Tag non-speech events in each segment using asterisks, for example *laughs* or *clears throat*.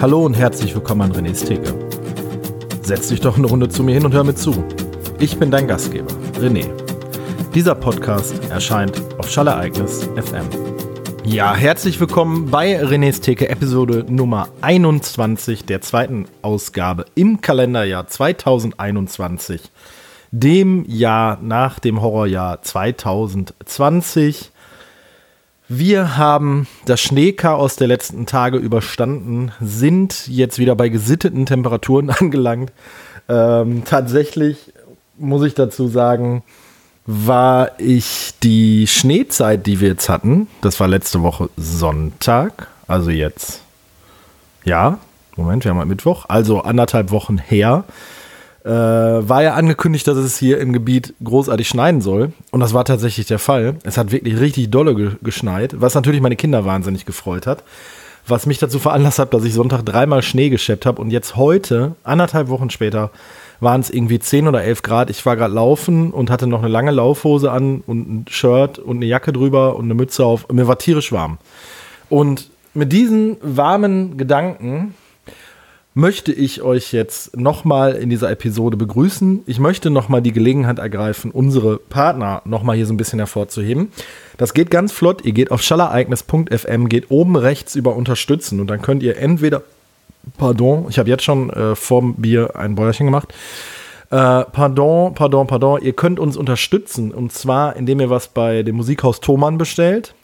Hallo und herzlich willkommen an René's Theke. Setz dich doch eine Runde zu mir hin und hör mir zu. Ich bin dein Gastgeber, René. Dieser Podcast erscheint auf Schallereignis FM. Ja, herzlich willkommen bei René's Theke, Episode Nummer 21 der zweiten Ausgabe im Kalenderjahr 2021, dem Jahr nach dem Horrorjahr 2020. Wir haben das Schneechaos der letzten Tage überstanden, sind jetzt wieder bei gesitteten Temperaturen *laughs* angelangt. Ähm, tatsächlich muss ich dazu sagen, war ich die Schneezeit, die wir jetzt hatten, das war letzte Woche Sonntag, also jetzt, ja, Moment, wir haben halt Mittwoch, also anderthalb Wochen her, äh, war ja angekündigt, dass es hier im Gebiet großartig schneien soll. Und das war tatsächlich der Fall. Es hat wirklich richtig dolle ge geschneit, was natürlich meine Kinder wahnsinnig gefreut hat. Was mich dazu veranlasst hat, dass ich Sonntag dreimal Schnee geschleppt habe und jetzt heute, anderthalb Wochen später, waren es irgendwie 10 oder 11 Grad. Ich war gerade laufen und hatte noch eine lange Laufhose an und ein Shirt und eine Jacke drüber und eine Mütze auf. Mir war tierisch warm. Und mit diesen warmen Gedanken möchte ich euch jetzt nochmal in dieser Episode begrüßen. Ich möchte nochmal die Gelegenheit ergreifen, unsere Partner nochmal hier so ein bisschen hervorzuheben. Das geht ganz flott. Ihr geht auf schallereignis.fm, geht oben rechts über Unterstützen und dann könnt ihr entweder, pardon, ich habe jetzt schon äh, vorm Bier ein Bäuerchen gemacht. Äh, pardon, pardon, pardon. Ihr könnt uns unterstützen und zwar, indem ihr was bei dem Musikhaus Thomann bestellt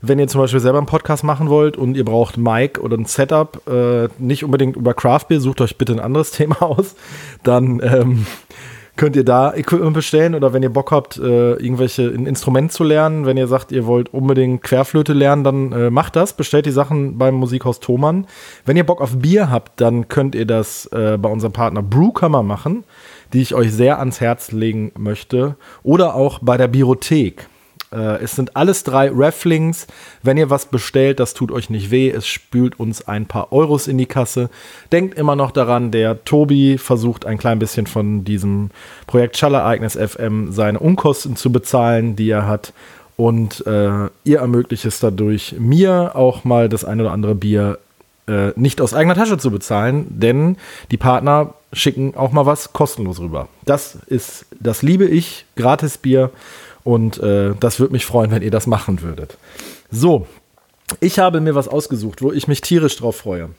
wenn ihr zum Beispiel selber einen Podcast machen wollt und ihr braucht Mic oder ein Setup, äh, nicht unbedingt über Craft Beer, sucht euch bitte ein anderes *laughs* Thema aus, dann ähm, könnt ihr da Equipment bestellen oder wenn ihr Bock habt, äh, irgendwelche ein Instrument zu lernen, wenn ihr sagt, ihr wollt unbedingt Querflöte lernen, dann äh, macht das, bestellt die Sachen beim Musikhaus Thomann. Wenn ihr Bock auf Bier habt, dann könnt ihr das äh, bei unserem Partner Brewkammer machen, die ich euch sehr ans Herz legen möchte oder auch bei der Biothek. Äh, es sind alles drei Rafflings. Wenn ihr was bestellt, das tut euch nicht weh. Es spült uns ein paar Euros in die Kasse. Denkt immer noch daran, der Tobi versucht ein klein bisschen von diesem Projekt Schallereignis FM seine Unkosten zu bezahlen, die er hat. Und äh, ihr ermöglicht es dadurch, mir auch mal das ein oder andere Bier äh, nicht aus eigener Tasche zu bezahlen, denn die Partner schicken auch mal was kostenlos rüber. Das ist, das liebe ich, gratis Bier. Und äh, das würde mich freuen, wenn ihr das machen würdet. So, ich habe mir was ausgesucht, wo ich mich tierisch drauf freue.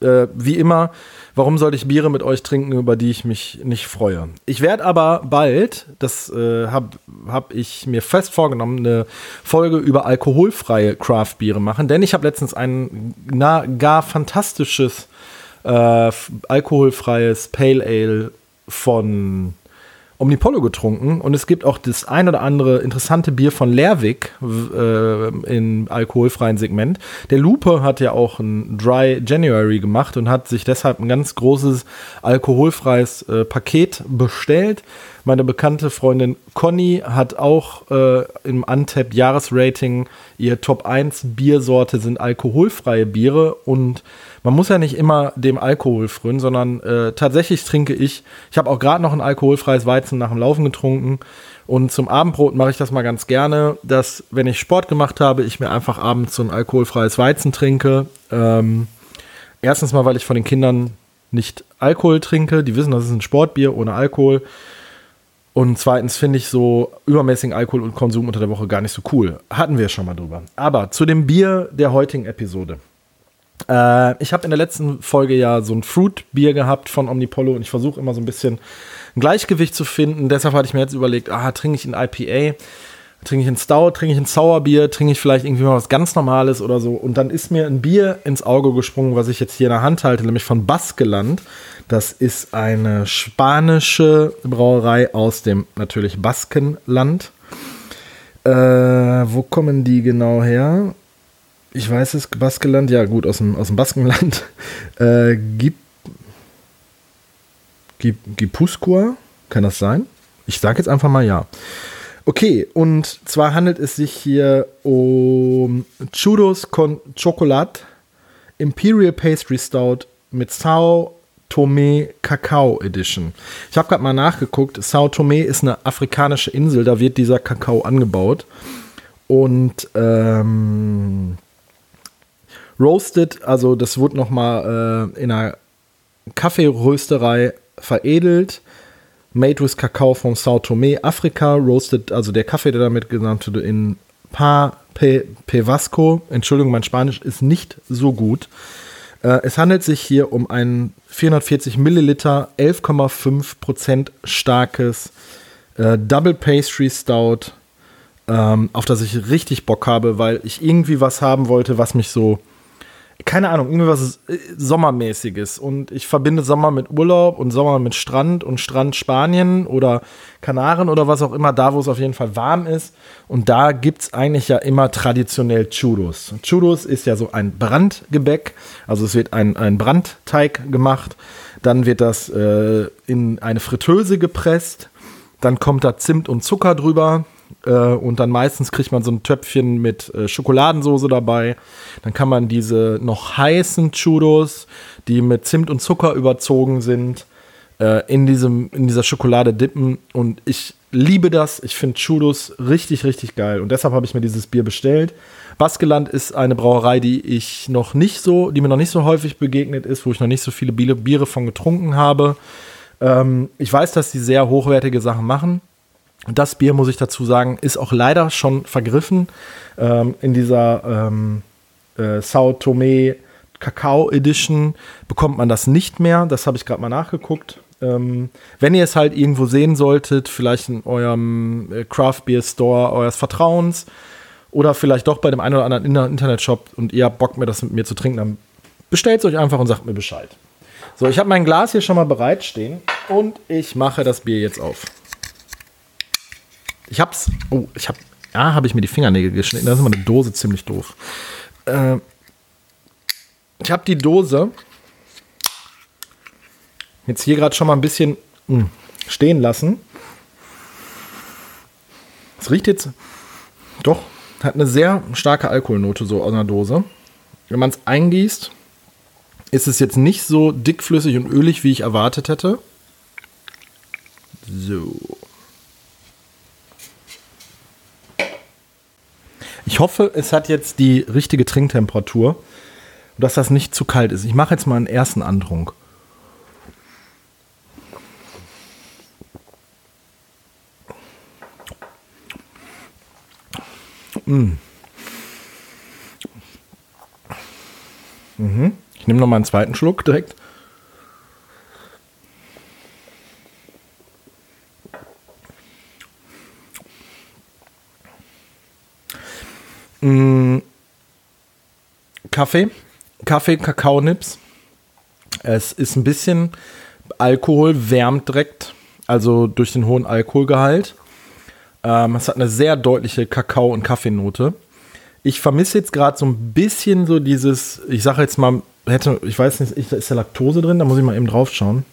Äh, wie immer, warum sollte ich Biere mit euch trinken, über die ich mich nicht freue? Ich werde aber bald, das äh, habe hab ich mir fest vorgenommen, eine Folge über alkoholfreie Craft-Biere machen, denn ich habe letztens ein na, gar fantastisches äh, alkoholfreies Pale Ale von Omnipollo getrunken und es gibt auch das ein oder andere interessante Bier von Lerwick äh, im alkoholfreien Segment. Der Lupe hat ja auch ein Dry January gemacht und hat sich deshalb ein ganz großes alkoholfreies äh, Paket bestellt. Meine bekannte Freundin Conny hat auch äh, im Untapped Jahresrating ihr Top 1 Biersorte sind alkoholfreie Biere und man muss ja nicht immer dem Alkohol frönen, sondern äh, tatsächlich trinke ich, ich habe auch gerade noch ein alkoholfreies Weizen nach dem Laufen getrunken und zum Abendbrot mache ich das mal ganz gerne, dass wenn ich Sport gemacht habe, ich mir einfach abends so ein alkoholfreies Weizen trinke. Ähm, erstens mal, weil ich von den Kindern nicht Alkohol trinke, die wissen, das ist ein Sportbier ohne Alkohol. Und zweitens finde ich so übermäßigen Alkohol und Konsum unter der Woche gar nicht so cool. Hatten wir schon mal drüber. Aber zu dem Bier der heutigen Episode. Äh, ich habe in der letzten Folge ja so ein Fruit-Bier gehabt von Omnipollo und ich versuche immer so ein bisschen ein Gleichgewicht zu finden. Deshalb hatte ich mir jetzt überlegt, ah, trinke ich ein IPA, trinke ich ein Stout, trinke ich ein Sauerbier, trinke ich vielleicht irgendwie mal was ganz Normales oder so. Und dann ist mir ein Bier ins Auge gesprungen, was ich jetzt hier in der Hand halte, nämlich von Baskeland. Das ist eine spanische Brauerei aus dem natürlich Baskenland. Äh, wo kommen die genau her? Ich weiß es, Baskenland, ja gut, aus dem, aus dem Baskenland, *laughs* äh, Gip, Gip, kann das sein? Ich sage jetzt einfach mal ja. Okay, und zwar handelt es sich hier um Churros con Chocolate Imperial Pastry Stout mit Sao Tome Kakao Edition. Ich habe gerade mal nachgeguckt. Sao Tome ist eine afrikanische Insel, da wird dieser Kakao angebaut. Und ähm, Roasted, also das wurde nochmal äh, in einer Kaffeerösterei veredelt. Made with Kakao von Sao Tome, Afrika. Roasted, also der Kaffee, der damit genannt wurde, in Pa Pe, Pevasco. Entschuldigung, mein Spanisch ist nicht so gut. Äh, es handelt sich hier um ein 440 Milliliter, 11,5 Prozent starkes äh, Double Pastry Stout, ähm, auf das ich richtig Bock habe, weil ich irgendwie was haben wollte, was mich so keine Ahnung, irgendwas äh, Sommermäßiges. Und ich verbinde Sommer mit Urlaub und Sommer mit Strand und Strand Spanien oder Kanaren oder was auch immer, da wo es auf jeden Fall warm ist. Und da gibt es eigentlich ja immer traditionell Churros. Churros ist ja so ein Brandgebäck, also es wird ein, ein Brandteig gemacht, dann wird das äh, in eine Fritteuse gepresst, dann kommt da Zimt und Zucker drüber, und dann meistens kriegt man so ein Töpfchen mit äh, Schokoladensoße dabei. Dann kann man diese noch heißen Churros, die mit Zimt und Zucker überzogen sind, äh, in, diesem, in dieser Schokolade dippen. Und ich liebe das. Ich finde Churros richtig, richtig geil. Und deshalb habe ich mir dieses Bier bestellt. Baskeland ist eine Brauerei, die ich noch nicht so, die mir noch nicht so häufig begegnet ist, wo ich noch nicht so viele Biere von getrunken habe. Ähm, ich weiß, dass die sehr hochwertige Sachen machen. Das Bier, muss ich dazu sagen, ist auch leider schon vergriffen. Ähm, in dieser ähm, äh, Sao Tome Kakao Edition bekommt man das nicht mehr. Das habe ich gerade mal nachgeguckt. Ähm, wenn ihr es halt irgendwo sehen solltet, vielleicht in eurem äh, Craft Beer Store eures Vertrauens oder vielleicht doch bei dem einen oder anderen Internetshop und ihr habt Bock, mir das mit mir zu trinken, dann bestellt es euch einfach und sagt mir Bescheid. So, ich habe mein Glas hier schon mal bereitstehen und ich mache das Bier jetzt auf. Ich hab's. Oh, ich hab. Ja, habe ich mir die Fingernägel geschnitten. Da ist immer eine Dose ziemlich doof. Äh, ich habe die Dose jetzt hier gerade schon mal ein bisschen mh, hm, stehen lassen. Es riecht jetzt doch, hat eine sehr starke Alkoholnote so aus einer Dose. Wenn man es eingießt, ist es jetzt nicht so dickflüssig und ölig, wie ich erwartet hätte. So. Ich hoffe, es hat jetzt die richtige Trinktemperatur und dass das nicht zu kalt ist. Ich mache jetzt mal einen ersten Andrunk. Mm. Mhm. Ich nehme noch mal einen zweiten Schluck direkt. Mm, Kaffee, Kaffee, Kakaonips. Es ist ein bisschen Alkohol, wärmt direkt, also durch den hohen Alkoholgehalt. Ähm, es hat eine sehr deutliche Kakao- und Kaffeenote. Ich vermisse jetzt gerade so ein bisschen so dieses, ich sage jetzt mal, hätte, ich weiß nicht, ist da Laktose drin? Da muss ich mal eben drauf schauen.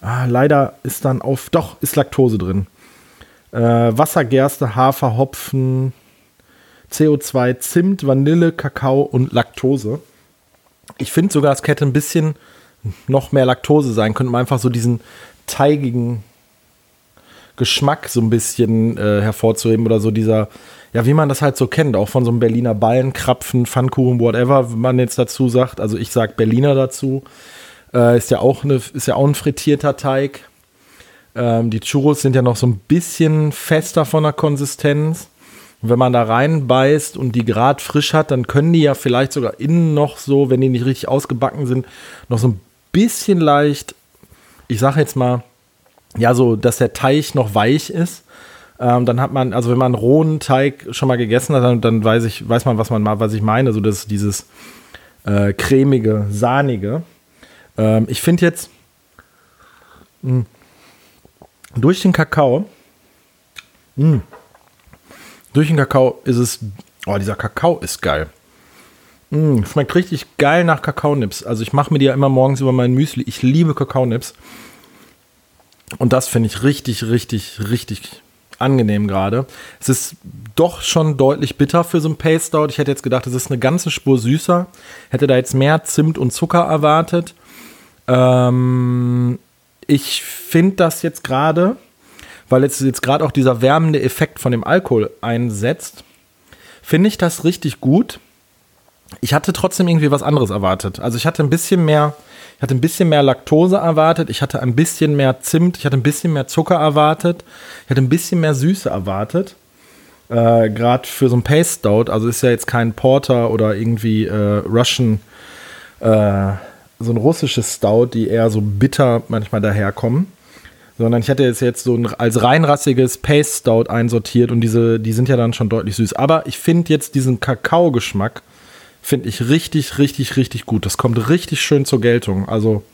Ah, leider ist dann auf, doch, ist Laktose drin. Äh, Wasser, Gerste, Hafer, Hopfen, CO2, Zimt, Vanille, Kakao und Laktose. Ich finde sogar, es hätte ein bisschen noch mehr Laktose sein können, um einfach so diesen teigigen Geschmack so ein bisschen äh, hervorzuheben oder so dieser, ja, wie man das halt so kennt, auch von so einem Berliner Ballen, Krapfen, Pfannkuchen, whatever man jetzt dazu sagt. Also ich sage Berliner dazu. Äh, ist ja auch eine, ist ja auch ein frittierter Teig. Ähm, die Churros sind ja noch so ein bisschen fester von der Konsistenz. Und wenn man da reinbeißt und die gerade frisch hat, dann können die ja vielleicht sogar innen noch so, wenn die nicht richtig ausgebacken sind, noch so ein bisschen leicht, ich sage jetzt mal, ja, so, dass der Teig noch weich ist. Ähm, dann hat man, also wenn man rohen Teig schon mal gegessen hat, dann, dann weiß ich, weiß man, was man was ich meine. So das, dieses äh, cremige, sahnige. Ähm, ich finde jetzt mh, durch den Kakao mh, durch den Kakao ist es. Oh, dieser Kakao ist geil. Mm, schmeckt richtig geil nach Kakaonips. Also ich mache mir die ja immer morgens über mein Müsli. Ich liebe Kakaonips. Und das finde ich richtig, richtig, richtig angenehm gerade. Es ist doch schon deutlich bitter für so ein Paste Stout. Ich hätte jetzt gedacht, es ist eine ganze Spur süßer. Hätte da jetzt mehr Zimt und Zucker erwartet. Ähm, ich finde das jetzt gerade weil jetzt, jetzt gerade auch dieser wärmende Effekt von dem Alkohol einsetzt, finde ich das richtig gut. ich hatte trotzdem irgendwie was anderes erwartet. Also ich hatte ein bisschen mehr, ich hatte ein bisschen mehr Laktose erwartet, ich hatte ein bisschen mehr Zimt, ich hatte ein bisschen mehr Zucker erwartet, ich hatte ein bisschen mehr Süße erwartet. Äh, Gerade für so ein Paste Stout, also ist ja jetzt kein Porter oder irgendwie äh, Russian, äh, so ein russisches Stout, die eher so bitter manchmal daherkommen sondern ich hatte jetzt, jetzt so ein, als reinrassiges Paste Stout einsortiert und diese, die sind ja dann schon deutlich süß. Aber ich finde jetzt diesen Kakao-Geschmack, finde ich richtig, richtig, richtig gut. Das kommt richtig schön zur Geltung. Also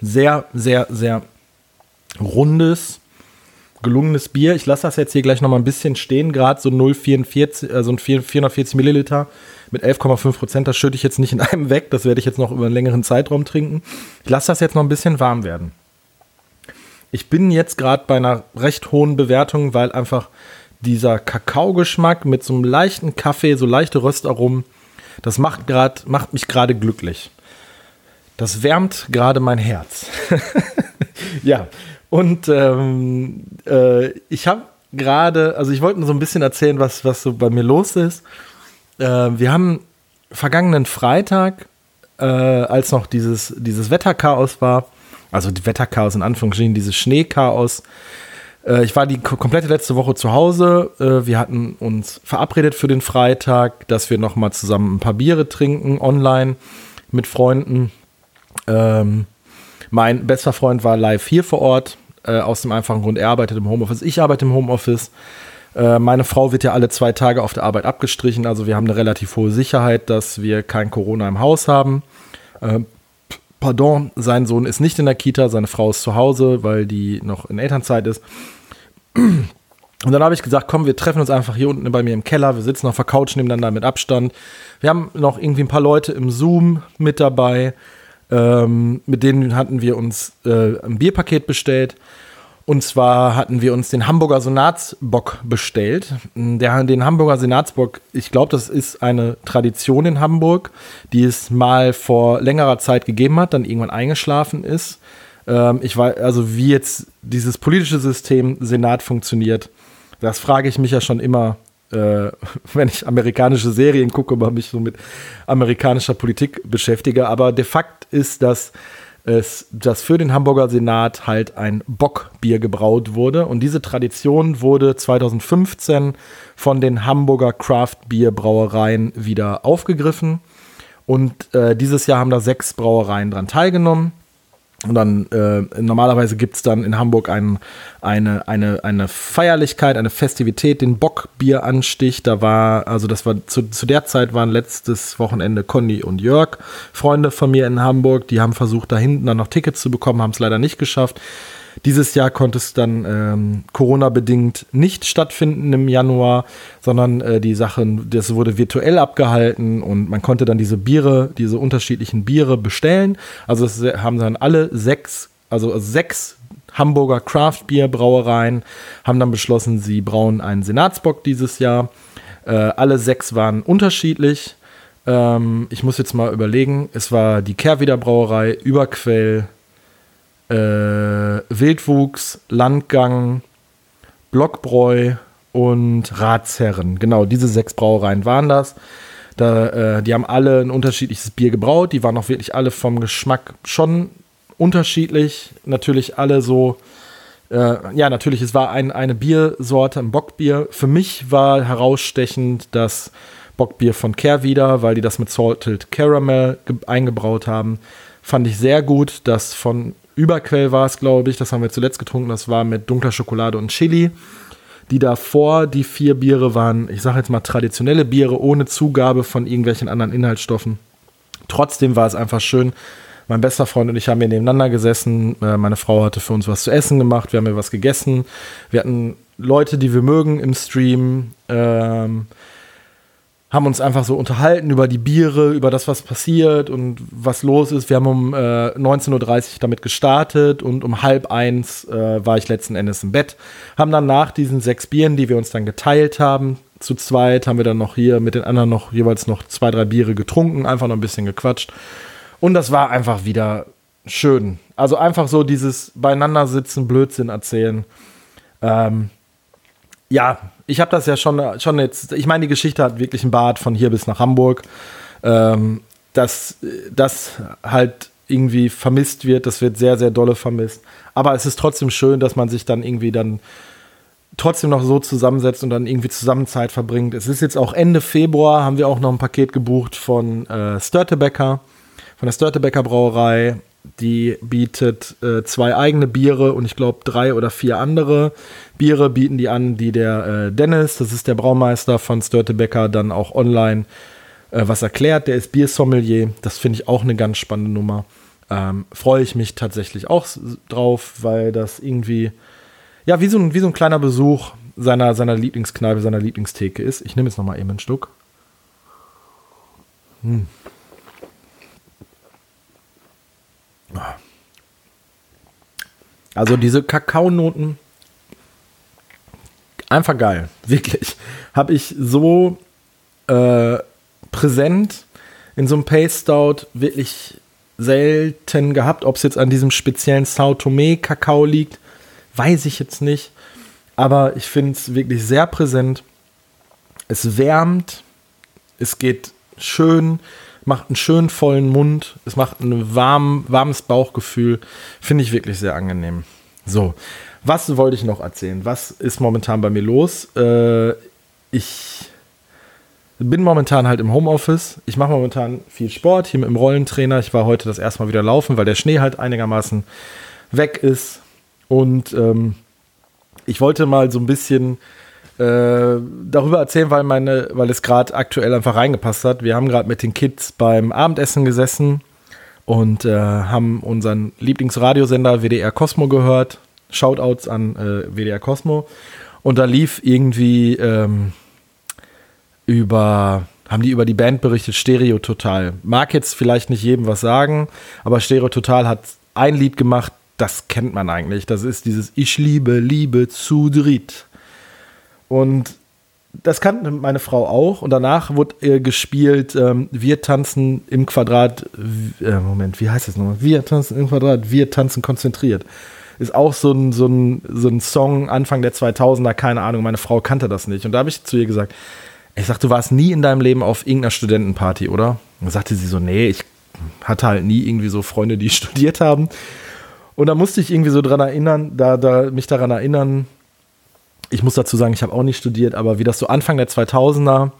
sehr, sehr, sehr rundes, gelungenes Bier. Ich lasse das jetzt hier gleich noch mal ein bisschen stehen. Gerade so 0,44, also ein 440 Milliliter mit 11,5 Prozent. Das schütte ich jetzt nicht in *laughs* einem weg. Das werde ich jetzt noch über einen längeren Zeitraum trinken. Ich lasse das jetzt noch ein bisschen warm werden. Ich bin jetzt gerade bei einer recht hohen Bewertung, weil einfach dieser Kakaogeschmack mit so einem leichten Kaffee, so leichte Röstaromen, das macht, grad, macht mich gerade glücklich. Das wärmt gerade mein Herz. *laughs* ja, und ähm, äh, ich habe gerade, also ich wollte nur so ein bisschen erzählen, was, was so bei mir los ist. Äh, wir haben vergangenen Freitag, äh, als noch dieses, dieses Wetterchaos war, also die Wetterchaos in Anführungsstrichen, dieses Schneechaos, äh, ich war die komplette letzte Woche zu Hause. Äh, wir hatten uns verabredet für den Freitag, dass wir noch mal zusammen ein paar Biere trinken, online mit Freunden. Ähm, mein bester Freund war live hier vor Ort, äh, aus dem einfachen Grund, er arbeitet im Homeoffice, ich arbeite im Homeoffice. Äh, meine Frau wird ja alle zwei Tage auf der Arbeit abgestrichen, also wir haben eine relativ hohe Sicherheit, dass wir kein Corona im Haus haben. Äh, pardon, sein Sohn ist nicht in der Kita, seine Frau ist zu Hause, weil die noch in Elternzeit ist. *clears throat* Und dann habe ich gesagt, komm, wir treffen uns einfach hier unten bei mir im Keller. Wir sitzen auf der Couch nebeneinander mit Abstand. Wir haben noch irgendwie ein paar Leute im Zoom mit dabei. Ähm, mit denen hatten wir uns äh, ein Bierpaket bestellt. Und zwar hatten wir uns den Hamburger Senatsbock bestellt. Der, den Hamburger Senatsbock, ich glaube, das ist eine Tradition in Hamburg, die es mal vor längerer Zeit gegeben hat, dann irgendwann eingeschlafen ist. Ähm, ich weiß, also wie jetzt dieses politische System Senat funktioniert, das frage ich mich ja schon immer, äh, *laughs* wenn ich amerikanische Serien gucke, aber mich so mit amerikanischer Politik beschäftige. Aber de facto ist, dass es, dass für den Hamburger Senat halt ein Bockbier gebraut wurde. Und diese Tradition wurde 2015 von den Hamburger Craft Beer Brauereien wieder aufgegriffen. Und äh, dieses Jahr haben da sechs Brauereien dran teilgenommen. Und dann äh, normalerweise gibt es dann in Hamburg ein, eine, eine, eine Feierlichkeit, eine Festivität, den Bockbieranstich. Da war, also das war zu, zu der Zeit waren letztes Wochenende Conny und Jörg, Freunde von mir in Hamburg, die haben versucht, da hinten dann noch Tickets zu bekommen, haben es leider nicht geschafft. Dieses Jahr konnte es dann ähm, Corona-bedingt nicht stattfinden im Januar, sondern äh, die Sachen, das wurde virtuell abgehalten und man konnte dann diese Biere, diese unterschiedlichen Biere bestellen. Also es haben dann alle sechs, also sechs Hamburger Craft Beer Brauereien haben dann beschlossen, sie brauen einen Senatsbock dieses Jahr. Äh, alle sechs waren unterschiedlich. Ähm, ich muss jetzt mal überlegen. Es war die Kehrwieder Brauerei, Überquell, äh, Wildwuchs, Landgang, Blockbräu und Ratsherren. Genau, diese sechs Brauereien waren das. Da, äh, die haben alle ein unterschiedliches Bier gebraut. Die waren auch wirklich alle vom Geschmack schon unterschiedlich. Natürlich alle so. Äh, ja, natürlich, es war ein, eine Biersorte, ein Bockbier. Für mich war herausstechend das Bockbier von Kehrwieder, weil die das mit Salted Caramel eingebraut haben. Fand ich sehr gut. Das von Überquell war es, glaube ich. Das haben wir zuletzt getrunken. Das war mit dunkler Schokolade und Chili. Die davor, die vier Biere waren, ich sage jetzt mal traditionelle Biere ohne Zugabe von irgendwelchen anderen Inhaltsstoffen. Trotzdem war es einfach schön. Mein bester Freund und ich haben hier nebeneinander gesessen. Äh, meine Frau hatte für uns was zu essen gemacht. Wir haben hier was gegessen. Wir hatten Leute, die wir mögen im Stream. Ähm, haben uns einfach so unterhalten über die Biere, über das, was passiert und was los ist. Wir haben um äh, 19.30 Uhr damit gestartet und um halb eins äh, war ich letzten Endes im Bett. Haben dann nach diesen sechs Bieren, die wir uns dann geteilt haben, zu zweit, haben wir dann noch hier mit den anderen noch jeweils noch zwei, drei Biere getrunken, einfach noch ein bisschen gequatscht. Und das war einfach wieder schön. Also einfach so dieses Beieinandersitzen, Blödsinn erzählen. Ähm, ja, ich habe das ja schon, schon jetzt, ich meine, die Geschichte hat wirklich einen Bart von hier bis nach Hamburg. Ähm, dass das halt irgendwie vermisst wird, das wird sehr, sehr dolle vermisst. Aber es ist trotzdem schön, dass man sich dann irgendwie dann trotzdem noch so zusammensetzt und dann irgendwie zusammen Zeit verbringt. Es ist jetzt auch Ende Februar, haben wir auch noch ein Paket gebucht von äh, Störtebecker, von der Störtebecker Brauerei. Die bietet äh, zwei eigene Biere und ich glaube drei oder vier andere Biere bieten die an, die der äh, Dennis, das ist der Braumeister von Störtebecker, dann auch online äh, was erklärt. Der ist Biersommelier. Das finde ich auch eine ganz spannende Nummer. Ähm, Freue ich mich tatsächlich auch drauf, weil das irgendwie, ja, wie so ein, wie so ein kleiner Besuch seiner, seiner Lieblingskneipe, seiner Lieblingstheke ist. Ich nehme jetzt noch mal eben ein Stück. Hm. Also diese Kakaonoten, einfach geil, wirklich. Habe ich so äh, präsent in so einem Pace Stout wirklich selten gehabt. Ob es jetzt an diesem speziellen Sao Tome Kakao liegt, weiß ich jetzt nicht. Aber ich finde es wirklich sehr präsent. Es wärmt, es geht schön, macht einen schönen vollen Mund, es macht ein warm, warmes Bauchgefühl. Finde ich wirklich sehr angenehm. So, was wollte ich noch erzählen? Was ist momentan bei mir los? Äh, ich bin momentan halt im Homeoffice. Ich mache momentan viel Sport hier mit dem Rollentrainer. Ich war heute das erste Mal wieder laufen, weil der Schnee halt einigermaßen weg ist. Und ähm, ich wollte mal so ein bisschen darüber erzählen, weil, meine, weil es gerade aktuell einfach reingepasst hat. Wir haben gerade mit den Kids beim Abendessen gesessen und äh, haben unseren Lieblingsradiosender WDR Cosmo gehört. Shoutouts an äh, WDR Cosmo. Und da lief irgendwie ähm, über, haben die über die Band berichtet, Stereo Total. Mag jetzt vielleicht nicht jedem was sagen, aber Stereo Total hat ein Lied gemacht, das kennt man eigentlich. Das ist dieses Ich liebe, liebe zu dritt. Und das kannte meine Frau auch. Und danach wurde äh, gespielt, ähm, wir tanzen im Quadrat, äh, Moment, wie heißt das nochmal? Wir tanzen im Quadrat, wir tanzen konzentriert. Ist auch so ein, so ein, so ein Song Anfang der 2000er, keine Ahnung, meine Frau kannte das nicht. Und da habe ich zu ihr gesagt, ich sag, du warst nie in deinem Leben auf irgendeiner Studentenparty, oder? Und dann sagte sie so, nee, ich hatte halt nie irgendwie so Freunde, die *laughs* studiert haben. Und da musste ich irgendwie so dran erinnern, da, da mich daran erinnern, ich muss dazu sagen, ich habe auch nicht studiert, aber wie das so Anfang der 2000er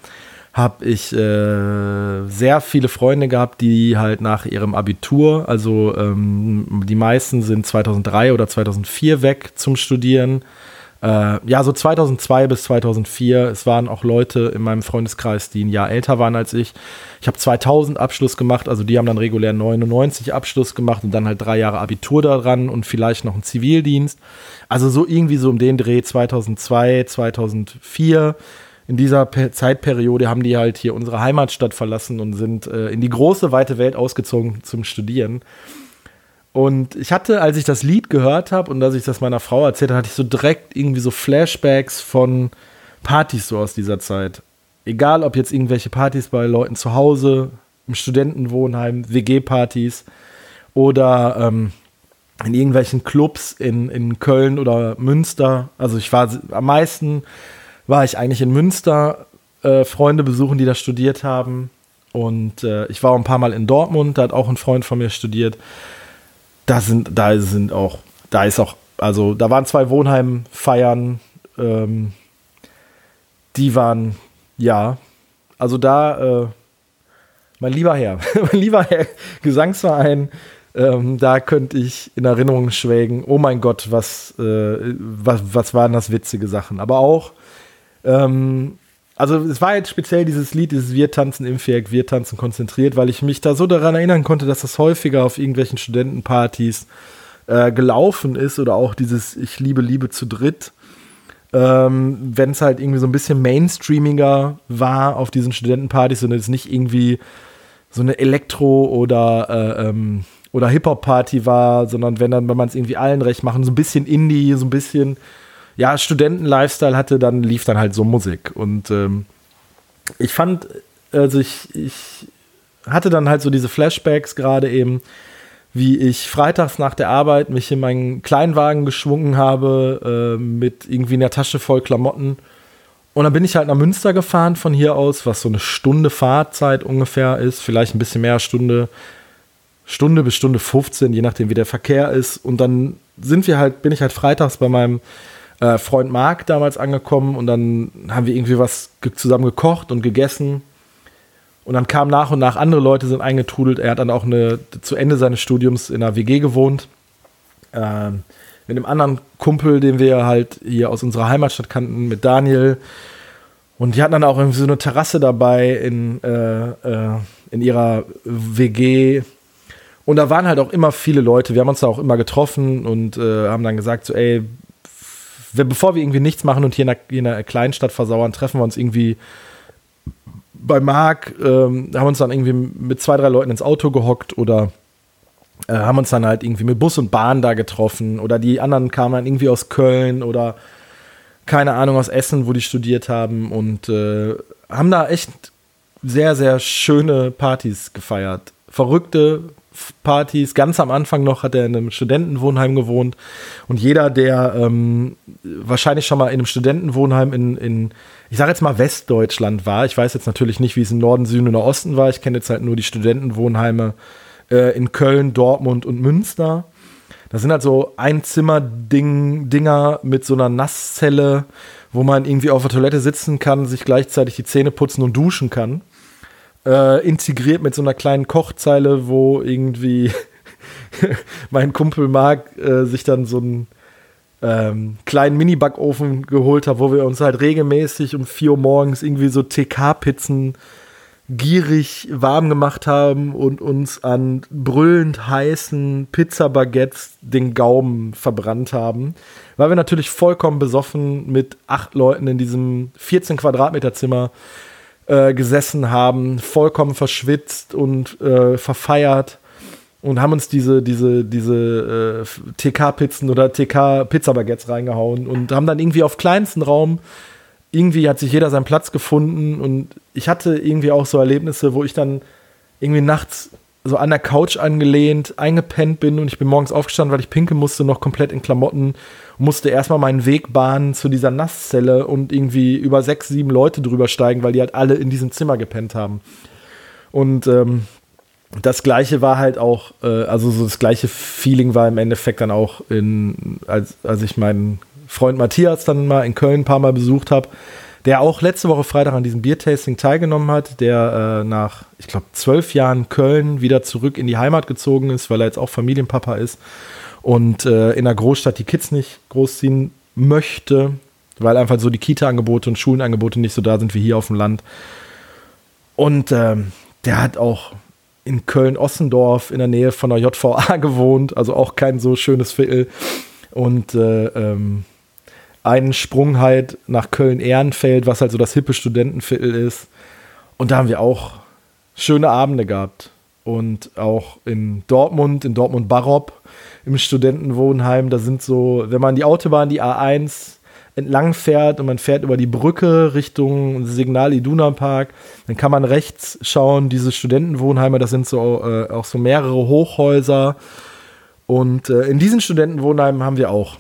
habe ich äh, sehr viele Freunde gehabt, die halt nach ihrem Abitur, also ähm, die meisten sind 2003 oder 2004 weg zum Studieren, äh, ja, so 2002 bis 2004. Es waren auch Leute in meinem Freundeskreis, die ein Jahr älter waren als ich. Ich habe 2000 Abschluss gemacht, also die haben dann regulär 99 Abschluss gemacht und dann halt drei Jahre Abitur daran und vielleicht noch einen Zivildienst. Also so irgendwie so um den Dreh 2002, 2004 in dieser per Zeitperiode haben die halt hier unsere Heimatstadt verlassen und sind äh, in die große, weite Welt ausgezogen zum Studieren. Und ich hatte, als ich das Lied gehört habe und als ich das meiner Frau erzählt habe, hatte ich so direkt irgendwie so Flashbacks von Partys so aus dieser Zeit. Egal, ob jetzt irgendwelche Partys bei Leuten zu Hause, im Studentenwohnheim, WG-Partys oder ähm, in irgendwelchen Clubs in, in Köln oder Münster. Also ich war am meisten war ich eigentlich in Münster, äh, Freunde besuchen, die da studiert haben. Und äh, ich war auch ein paar Mal in Dortmund, da hat auch ein Freund von mir studiert da sind, da sind auch, da ist auch, also da waren zwei Wohnheimfeiern, ähm, die waren, ja, also da, äh, mein lieber Herr, *laughs* mein lieber Herr Gesangsverein, ähm, da könnte ich in Erinnerung schwelgen, oh mein Gott, was, äh, was, was waren das witzige Sachen. Aber auch, ähm, also es war jetzt speziell dieses Lied, dieses Wir tanzen im Viereck, Wir tanzen konzentriert, weil ich mich da so daran erinnern konnte, dass das häufiger auf irgendwelchen Studentenpartys äh, gelaufen ist oder auch dieses Ich liebe Liebe zu dritt. Ähm, Wenn es halt irgendwie so ein bisschen mainstreamiger war auf diesen Studentenpartys und es nicht irgendwie so eine Elektro- oder, äh, ähm, oder Hip-Hop-Party war, sondern wenn dann, wenn man es irgendwie allen recht machen, so ein bisschen Indie, so ein bisschen ja, Studenten-Lifestyle hatte, dann lief dann halt so Musik. Und ähm, ich fand, also ich, ich hatte dann halt so diese Flashbacks gerade eben, wie ich freitags nach der Arbeit mich in meinen Kleinwagen geschwungen habe, äh, mit irgendwie in der Tasche voll Klamotten Und dann bin ich halt nach Münster gefahren von hier aus, was so eine Stunde Fahrzeit ungefähr ist, vielleicht ein bisschen mehr Stunde, Stunde bis Stunde 15, je nachdem wie der Verkehr ist. Und dann sind wir halt, bin ich halt freitags bei meinem äh, Freund Marc damals angekommen und dann haben wir irgendwie was zusammen gekocht und gegessen. Und dann kamen nach und nach andere Leute sind eingetrudelt. Er hat dann auch eine, zu Ende seines Studiums in einer WG gewohnt. Ähm, mit einem anderen Kumpel, den wir halt hier aus unserer Heimatstadt kannten, mit Daniel. Und die hatten dann auch irgendwie so eine Terrasse dabei in, äh, äh, in ihrer WG. Und da waren halt auch immer viele Leute. Wir haben uns da auch immer getroffen und äh, haben dann gesagt, so, ey, bevor wir irgendwie nichts machen und hier in einer, in einer Kleinstadt versauern, treffen wir uns irgendwie bei Marc, ähm, haben uns dann irgendwie mit zwei, drei Leuten ins Auto gehockt oder äh, haben uns dann halt irgendwie mit Bus und Bahn da getroffen oder die anderen kamen dann irgendwie aus Köln oder keine Ahnung aus Essen, wo die studiert haben und äh, haben da echt sehr, sehr schöne Partys gefeiert. Verrückte, Partys. Ganz am Anfang noch hat er in einem Studentenwohnheim gewohnt. Und jeder, der ähm, wahrscheinlich schon mal in einem Studentenwohnheim in, in ich sage jetzt mal Westdeutschland war, ich weiß jetzt natürlich nicht, wie es im Norden, Süden oder Osten war. Ich kenne jetzt halt nur die Studentenwohnheime äh, in Köln, Dortmund und Münster. Das sind halt so Einzimmer-Dinger mit so einer Nasszelle, wo man irgendwie auf der Toilette sitzen kann, sich gleichzeitig die Zähne putzen und duschen kann äh, integriert mit so einer kleinen Kochzeile, wo irgendwie *laughs* mein Kumpel Marc äh, sich dann so einen ähm, kleinen Mini-Backofen geholt hat, wo wir uns halt regelmäßig um 4 Uhr morgens irgendwie so TK-Pizzen gierig warm gemacht haben und uns an brüllend heißen Pizzabaguettes den Gaumen verbrannt haben, weil wir natürlich vollkommen besoffen mit acht Leuten in diesem 14 Quadratmeter Zimmer äh, gesessen haben, vollkommen verschwitzt und äh, verfeiert und haben uns diese, diese, diese äh, TK-Pizzen oder TK-Pizzabaguettes reingehauen und haben dann irgendwie auf kleinsten Raum, irgendwie hat sich jeder seinen Platz gefunden und ich hatte irgendwie auch so Erlebnisse, wo ich dann irgendwie nachts so an der Couch angelehnt, eingepennt bin und ich bin morgens aufgestanden, weil ich pinkeln musste, noch komplett in Klamotten musste erstmal meinen Weg bahnen zu dieser Nasszelle und irgendwie über sechs, sieben Leute drüber steigen, weil die halt alle in diesem Zimmer gepennt haben. Und ähm, das gleiche war halt auch, äh, also so das gleiche Feeling war im Endeffekt dann auch in, als, als ich meinen Freund Matthias dann mal in Köln ein paar Mal besucht habe der auch letzte Woche Freitag an diesem Biertasting teilgenommen hat, der äh, nach, ich glaube, zwölf Jahren Köln wieder zurück in die Heimat gezogen ist, weil er jetzt auch Familienpapa ist und äh, in der Großstadt die Kids nicht großziehen möchte, weil einfach so die Kita-Angebote und Schulenangebote nicht so da sind wie hier auf dem Land. Und ähm, der hat auch in Köln-Ossendorf in der Nähe von der JVA *laughs* gewohnt, also auch kein so schönes Viertel. Und äh, ähm, einen Sprung halt nach Köln-Ehrenfeld, was halt so das hippe Studentenviertel ist. Und da haben wir auch schöne Abende gehabt. Und auch in Dortmund, in Dortmund-Barop, im Studentenwohnheim, da sind so, wenn man die Autobahn, die A1 entlang fährt und man fährt über die Brücke Richtung Signal Iduna Park, dann kann man rechts schauen, diese Studentenwohnheime, das sind so äh, auch so mehrere Hochhäuser. Und äh, in diesen Studentenwohnheimen haben wir auch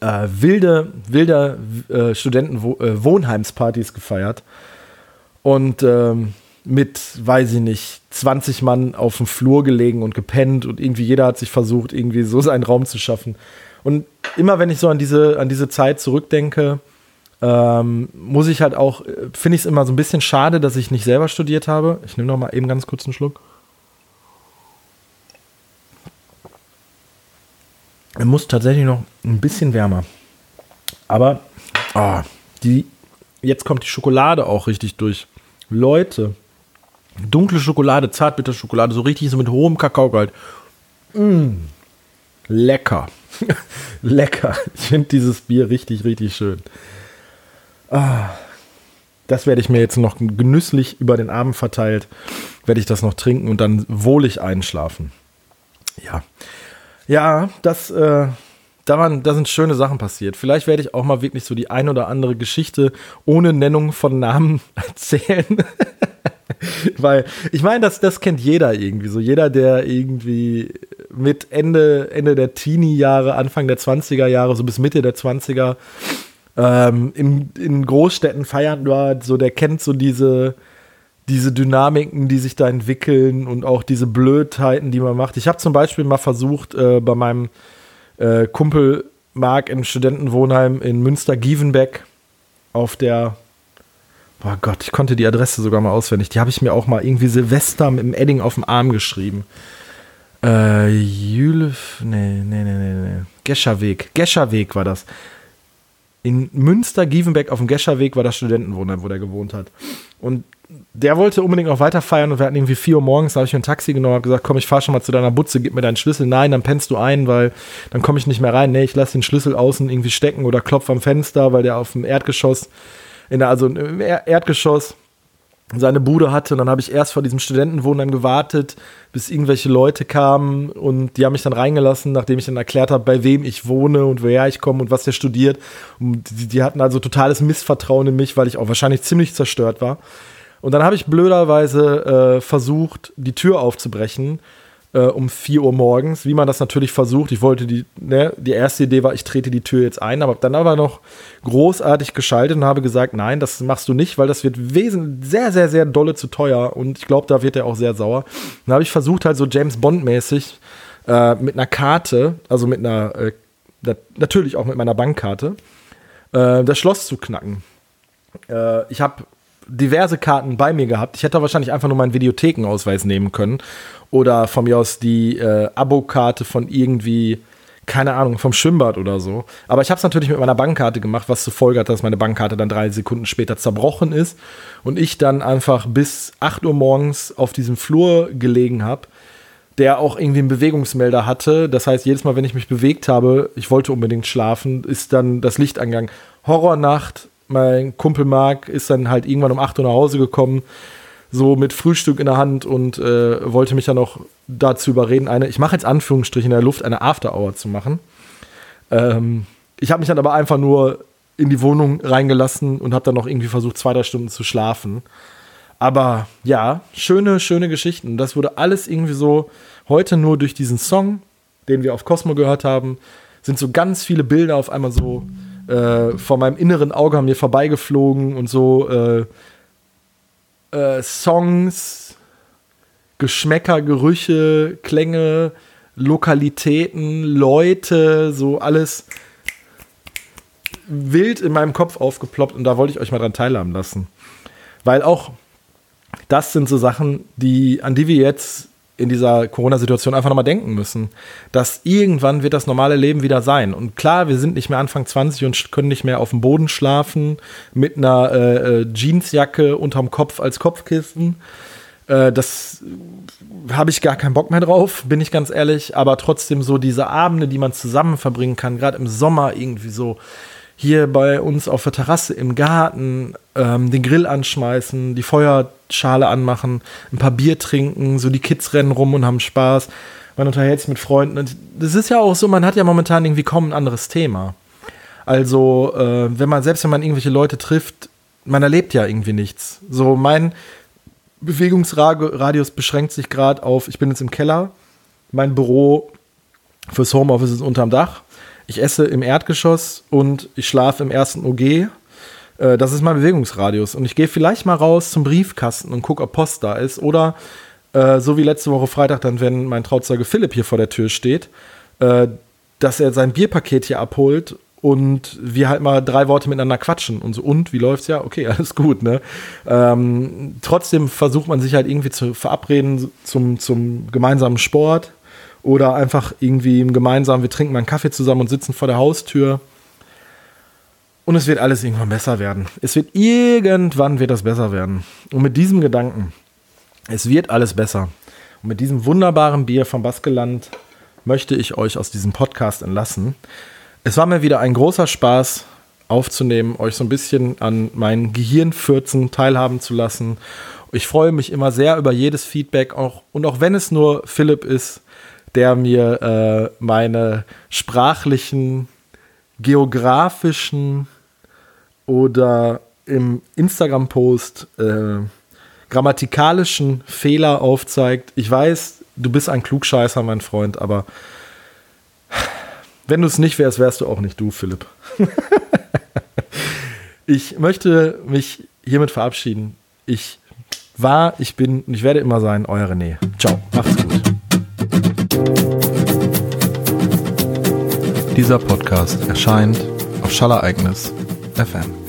äh, wilde, wilde äh, Studentenwohnheimspartys äh, gefeiert. Und ähm, mit, weiß ich nicht, 20 Mann auf dem Flur gelegen und gepennt und irgendwie jeder hat sich versucht, irgendwie so seinen Raum zu schaffen. Und immer wenn ich so an diese, an diese Zeit zurückdenke, ähm, muss ich halt auch, äh, finde ich es immer so ein bisschen schade, dass ich nicht selber studiert habe. Ich nehme noch mal eben ganz kurz einen Schluck. Muss tatsächlich noch ein bisschen wärmer. Aber oh, die, jetzt kommt die Schokolade auch richtig durch. Leute, dunkle Schokolade, Zartbitterschokolade, so richtig so mit hohem Kakaogehalt. Mmh, lecker. *laughs* lecker. Ich finde dieses Bier richtig, richtig schön. Ah, das werde ich mir jetzt noch genüsslich über den Abend verteilt, werde ich das noch trinken und dann wohlig einschlafen. Ja. Ja, das, äh, da, waren, da sind schöne Sachen passiert. Vielleicht werde ich auch mal wirklich so die ein oder andere Geschichte ohne Nennung von Namen *laughs* erzählen. *laughs* Weil, ich meine, das, das kennt jeder irgendwie. So jeder, der irgendwie mit Ende, Ende der Teenie-Jahre, Anfang der 20er Jahre, so bis Mitte der 20er, ähm, in, in Großstädten feiern nur so, der kennt so diese, diese Dynamiken, die sich da entwickeln und auch diese Blödheiten, die man macht. Ich habe zum Beispiel mal versucht, äh, bei meinem äh, Kumpel Marc im Studentenwohnheim in Münster-Gievenbeck auf der Boah Gott, ich konnte die Adresse sogar mal auswendig. Die habe ich mir auch mal irgendwie Silvester mit dem Edding auf dem Arm geschrieben. Äh, Jüle, nee, nee, nee, nee, nee. Gescherweg. Gescherweg war das. In Münster, Gievenbeck auf dem Gescherweg war das Studentenwohnheim, wo der gewohnt hat. Und der wollte unbedingt noch weiter feiern und wir hatten irgendwie 4 Uhr morgens, da habe ich mir ein Taxi genommen, habe gesagt, komm, ich fahre schon mal zu deiner Butze, gib mir deinen Schlüssel. Nein, dann pennst du ein, weil dann komme ich nicht mehr rein. Nee, ich lasse den Schlüssel außen irgendwie stecken oder klopfe am Fenster, weil der auf dem Erdgeschoss, in der, also im Erdgeschoss seine Bude hatte. Und dann habe ich erst vor diesem Studentenwohnheim gewartet, bis irgendwelche Leute kamen und die haben mich dann reingelassen, nachdem ich dann erklärt habe, bei wem ich wohne und woher ich komme und was der studiert. Und die, die hatten also totales Missvertrauen in mich, weil ich auch wahrscheinlich ziemlich zerstört war. Und dann habe ich blöderweise äh, versucht, die Tür aufzubrechen äh, um 4 Uhr morgens, wie man das natürlich versucht. Ich wollte die, ne, die erste Idee war, ich trete die Tür jetzt ein, aber dann aber noch großartig geschaltet und habe gesagt, nein, das machst du nicht, weil das wird wesentlich sehr, sehr, sehr dolle zu teuer und ich glaube, da wird er auch sehr sauer. Dann habe ich versucht, halt so James Bond-mäßig äh, mit einer Karte, also mit einer, äh, natürlich auch mit meiner Bankkarte, äh, das Schloss zu knacken. Äh, ich habe diverse Karten bei mir gehabt. Ich hätte wahrscheinlich einfach nur meinen Videothekenausweis nehmen können. Oder von mir aus die äh, Abokarte von irgendwie, keine Ahnung, vom Schwimmbad oder so. Aber ich habe es natürlich mit meiner Bankkarte gemacht, was zur Folge hat, dass meine Bankkarte dann drei Sekunden später zerbrochen ist. Und ich dann einfach bis 8 Uhr morgens auf diesem Flur gelegen habe der auch irgendwie einen Bewegungsmelder hatte. Das heißt, jedes Mal, wenn ich mich bewegt habe, ich wollte unbedingt schlafen, ist dann das Licht angegangen. Horrornacht, mein Kumpel Marc ist dann halt irgendwann um 8 Uhr nach Hause gekommen, so mit Frühstück in der Hand und äh, wollte mich dann auch dazu überreden, eine, ich mache jetzt Anführungsstrich in der Luft, eine After-Hour zu machen. Ähm, ich habe mich dann aber einfach nur in die Wohnung reingelassen und habe dann noch irgendwie versucht, zwei, drei Stunden zu schlafen. Aber ja, schöne, schöne Geschichten. Das wurde alles irgendwie so heute nur durch diesen Song, den wir auf Cosmo gehört haben, sind so ganz viele Bilder auf einmal so äh, vor meinem inneren Auge an mir vorbeigeflogen und so äh, äh, Songs, Geschmäcker, Gerüche, Klänge, Lokalitäten, Leute, so alles wild in meinem Kopf aufgeploppt und da wollte ich euch mal dran teilhaben lassen. Weil auch das sind so Sachen, die, an die wir jetzt in dieser Corona-Situation einfach nochmal denken müssen, dass irgendwann wird das normale Leben wieder sein. Und klar, wir sind nicht mehr Anfang 20 und können nicht mehr auf dem Boden schlafen mit einer äh, äh, Jeansjacke unterm Kopf als Kopfkissen. Äh, das habe ich gar keinen Bock mehr drauf, bin ich ganz ehrlich. Aber trotzdem so diese Abende, die man zusammen verbringen kann, gerade im Sommer irgendwie so hier bei uns auf der Terrasse im Garten ähm, den Grill anschmeißen, die Feuerschale anmachen, ein paar Bier trinken, so die Kids rennen rum und haben Spaß. Man unterhält sich mit Freunden. Und das ist ja auch so, man hat ja momentan irgendwie kaum ein anderes Thema. Also, äh, wenn man, selbst wenn man irgendwelche Leute trifft, man erlebt ja irgendwie nichts. So, mein Bewegungsradius beschränkt sich gerade auf, ich bin jetzt im Keller, mein Büro fürs Homeoffice ist unterm Dach ich esse im Erdgeschoss und ich schlafe im ersten OG. Äh, das ist mein Bewegungsradius. Und ich gehe vielleicht mal raus zum Briefkasten und gucke, ob Post da ist. Oder äh, so wie letzte Woche Freitag, dann, wenn mein Trauzeuge Philipp hier vor der Tür steht, äh, dass er sein Bierpaket hier abholt und wir halt mal drei Worte miteinander quatschen und so, und wie läuft's ja? Okay, *laughs* alles gut, ne? Ähm, trotzdem versucht man sich halt irgendwie zu verabreden zum, zum gemeinsamen Sport, oder einfach irgendwie im gemeinsamen, wir trinken mal einen Kaffee zusammen und sitzen vor der Haustür. Und es wird alles irgendwann besser werden. Es wird irgendwann wird das besser werden. Und mit diesem Gedanken, es wird alles besser. Und mit diesem wunderbaren Bier vom Baskeland möchte ich euch aus diesem Podcast entlassen. Es war mir wieder ein großer Spaß aufzunehmen, euch so ein bisschen an meinen Gehirnfürzen teilhaben zu lassen. Ich freue mich immer sehr über jedes Feedback, auch, und auch wenn es nur Philipp ist, der mir äh, meine sprachlichen, geografischen oder im Instagram-Post äh, grammatikalischen Fehler aufzeigt. Ich weiß, du bist ein Klugscheißer, mein Freund, aber wenn du es nicht wärst, wärst du auch nicht du, Philipp. *laughs* Ich möchte mich hiermit verabschieden. Ich war, ich bin und ich werde immer sein, euer René. Ciao, macht's gut. Dieser Podcast erscheint auf Schallereignis FM.